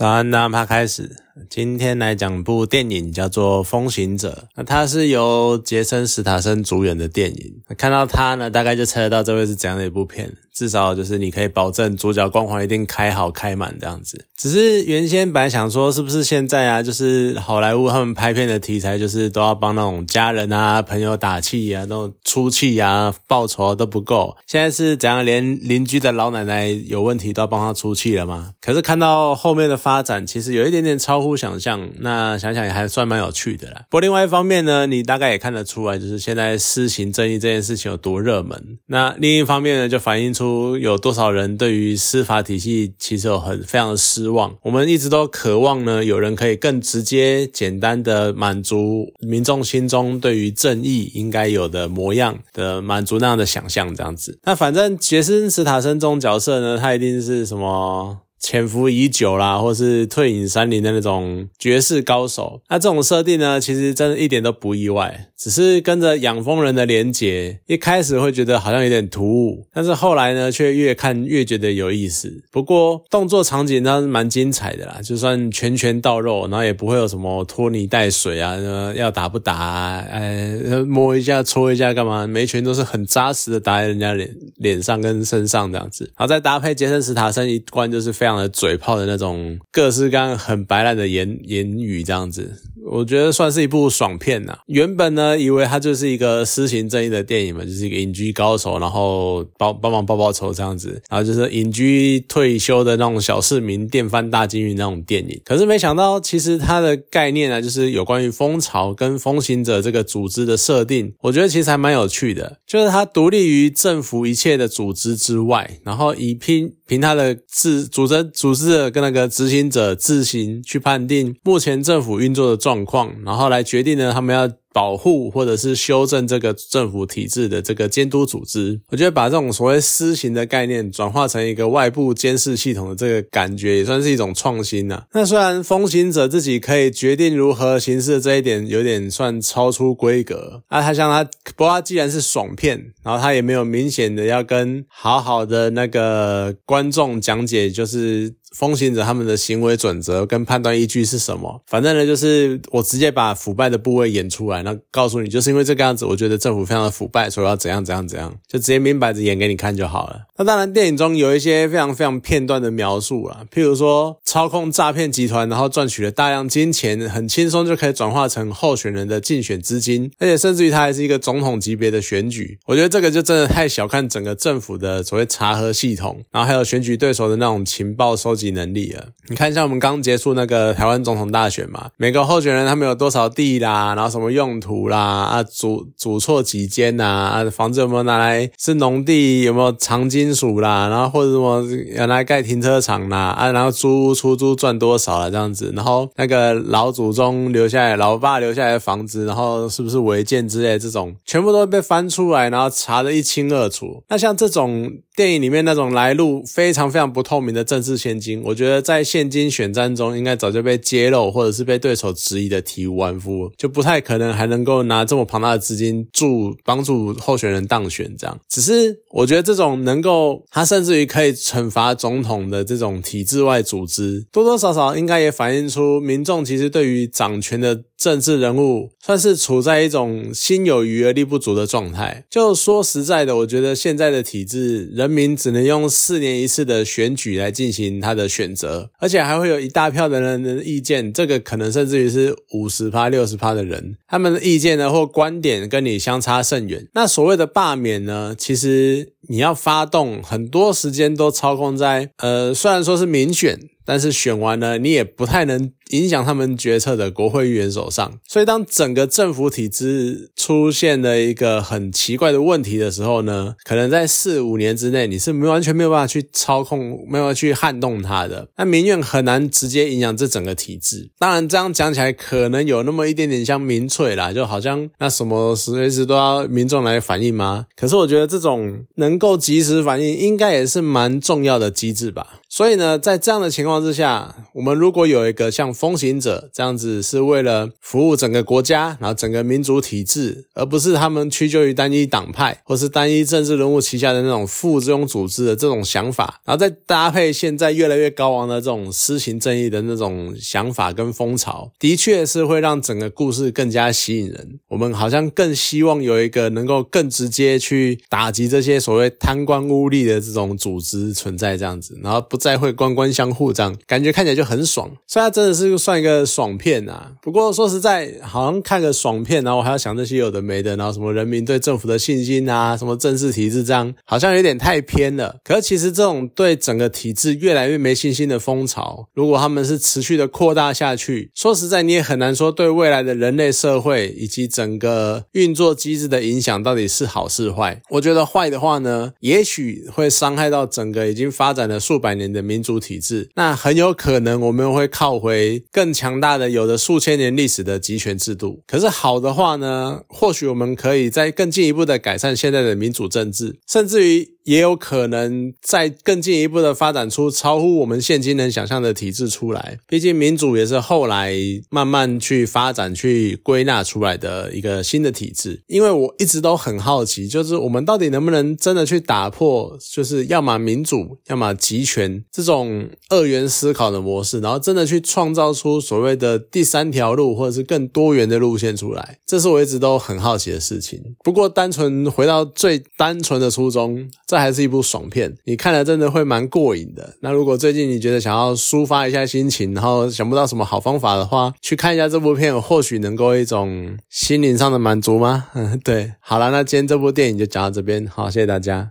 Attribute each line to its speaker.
Speaker 1: 早安，那他开始。今天来讲部电影，叫做《风行者》。那它是由杰森·史塔森主演的电影。看到他呢，大概就猜得到这会是怎样的一部片。至少就是你可以保证主角光环一定开好开满这样子。只是原先本来想说，是不是现在啊，就是好莱坞他们拍片的题材，就是都要帮那种家人啊、朋友打气啊，那种出气啊、报仇都不够。现在是怎样，连邻居的老奶奶有问题都要帮他出气了吗？可是看到后面的发展，其实有一点点超乎想象。那想想也还算蛮有趣的啦。不过另外一方面呢，你大概也看得出来，就是现在施行正义这件事情有多热门。那另一方面呢，就反映出。有多少人对于司法体系其实有很非常的失望？我们一直都渴望呢，有人可以更直接、简单的满足民众心中对于正义应该有的模样的满足那样的想象，这样子。那反正杰森·斯塔森这种角色呢，他一定是什么？潜伏已久啦，或是退隐山林的那种绝世高手，那这种设定呢，其实真的一点都不意外。只是跟着养蜂人的连结，一开始会觉得好像有点突兀，但是后来呢，却越看越觉得有意思。不过动作场景倒是蛮精彩的啦，就算拳拳到肉，然后也不会有什么拖泥带水啊，要打不打，哎，摸一下搓一下干嘛？每一拳都是很扎实的打在人家脸脸上跟身上这样子。好，再搭配杰森·史塔森一关就是非常。的嘴炮的那种各式各样很白烂的言言语，这样子。我觉得算是一部爽片呐。原本呢，以为它就是一个施行正义的电影嘛，就是一个隐居高手，然后帮帮忙报报仇这样子，然后就是隐居退休的那种小市民电翻大金鱼那种电影。可是没想到，其实它的概念呢，就是有关于蜂巢跟风行者这个组织的设定，我觉得其实还蛮有趣的。就是它独立于政府一切的组织之外，然后以凭凭它的自组织组织者跟那个执行者自行去判定目前政府运作的状。况，然后来决定呢，他们要。保护或者是修正这个政府体制的这个监督组织，我觉得把这种所谓私刑的概念转化成一个外部监视系统的这个感觉，也算是一种创新呐。那虽然风行者自己可以决定如何行事这一点，有点算超出规格啊。他像他，不过他既然是爽片，然后他也没有明显的要跟好好的那个观众讲解，就是风行者他们的行为准则跟判断依据是什么。反正呢，就是我直接把腐败的部位演出来。那告诉你，就是因为这个样子，我觉得政府非常的腐败，所以要怎样怎样怎样，就直接明摆着演给你看就好了。那当然，电影中有一些非常非常片段的描述啊，譬如说操控诈骗集团，然后赚取了大量金钱，很轻松就可以转化成候选人的竞选资金，而且甚至于他还是一个总统级别的选举。我觉得这个就真的太小看整个政府的所谓查核系统，然后还有选举对手的那种情报收集集能力了。你看，像我们刚结束那个台湾总统大选嘛，每个候选人他们有多少地啦，然后什么用。途啦啊，组组错几间呐啊，房子有没有拿来是农地？有没有藏金属啦？然后或者什么原来盖停车场啦啊，然后租出租赚多少了这样子？然后那个老祖宗留下来、老爸留下来的房子，然后是不是违建之类这种，全部都被翻出来，然后查得一清二楚。那像这种电影里面那种来路非常非常不透明的政治现我觉得在现今选战中应该早就被揭露，或者是被对手质疑的体无完肤，就不太可能。还能够拿这么庞大的资金助帮助候选人当选，这样只是我觉得这种能够他甚至于可以惩罚总统的这种体制外组织，多多少少应该也反映出民众其实对于掌权的。政治人物算是处在一种心有余而力不足的状态。就说实在的，我觉得现在的体制，人民只能用四年一次的选举来进行他的选择，而且还会有一大票的人的意见，这个可能甚至于是五十趴、六十趴的人，他们的意见呢或观点跟你相差甚远。那所谓的罢免呢，其实你要发动很多时间都操控在，呃，虽然说是民选。但是选完了，你也不太能影响他们决策的国会议员手上。所以，当整个政府体制出现了一个很奇怪的问题的时候呢，可能在四五年之内，你是没完全没有办法去操控，没有办法去撼动它的。那民怨很难直接影响这整个体制。当然，这样讲起来可能有那么一点点像民粹啦，就好像那什么随时都要民众来反映吗？可是我觉得这种能够及时反应，应该也是蛮重要的机制吧。所以呢，在这样的情况。之下，我们如果有一个像风行者这样子，是为了服务整个国家，然后整个民主体制，而不是他们屈就于单一党派或是单一政治人物旗下的那种附庸组织的这种想法，然后再搭配现在越来越高昂的这种施行正义的那种想法跟风潮，的确是会让整个故事更加吸引人。我们好像更希望有一个能够更直接去打击这些所谓贪官污吏的这种组织存在，这样子，然后不再会官官相护，这样感觉看起来就很爽。所以它真的是算一个爽片啊。不过说实在，好像看个爽片，然后我还要想这些有的没的，然后什么人民对政府的信心啊，什么政治体制这样，好像有点太偏了。可是其实这种对整个体制越来越没信心的风潮，如果他们是持续的扩大下去，说实在你也很难说对未来的人类社会以及整个运作机制的影响到底是好是坏。我觉得坏的话呢，也许会伤害到整个已经发展了数百年的民主体制，那很有可能我们会靠回更强大的、有着数千年历史的集权制度。可是好的话呢，或许我们可以再更进一步的改善现在的民主政治，甚至于。也有可能再更进一步的发展出超乎我们现今能想象的体制出来。毕竟民主也是后来慢慢去发展、去归纳出来的一个新的体制。因为我一直都很好奇，就是我们到底能不能真的去打破，就是要么民主，要么集权这种二元思考的模式，然后真的去创造出所谓的第三条路，或者是更多元的路线出来。这是我一直都很好奇的事情。不过，单纯回到最单纯的初衷，这还是一部爽片，你看了真的会蛮过瘾的。那如果最近你觉得想要抒发一下心情，然后想不到什么好方法的话，去看一下这部片，或许能够一种心灵上的满足吗？嗯，对。好了，那今天这部电影就讲到这边，好，谢谢大家。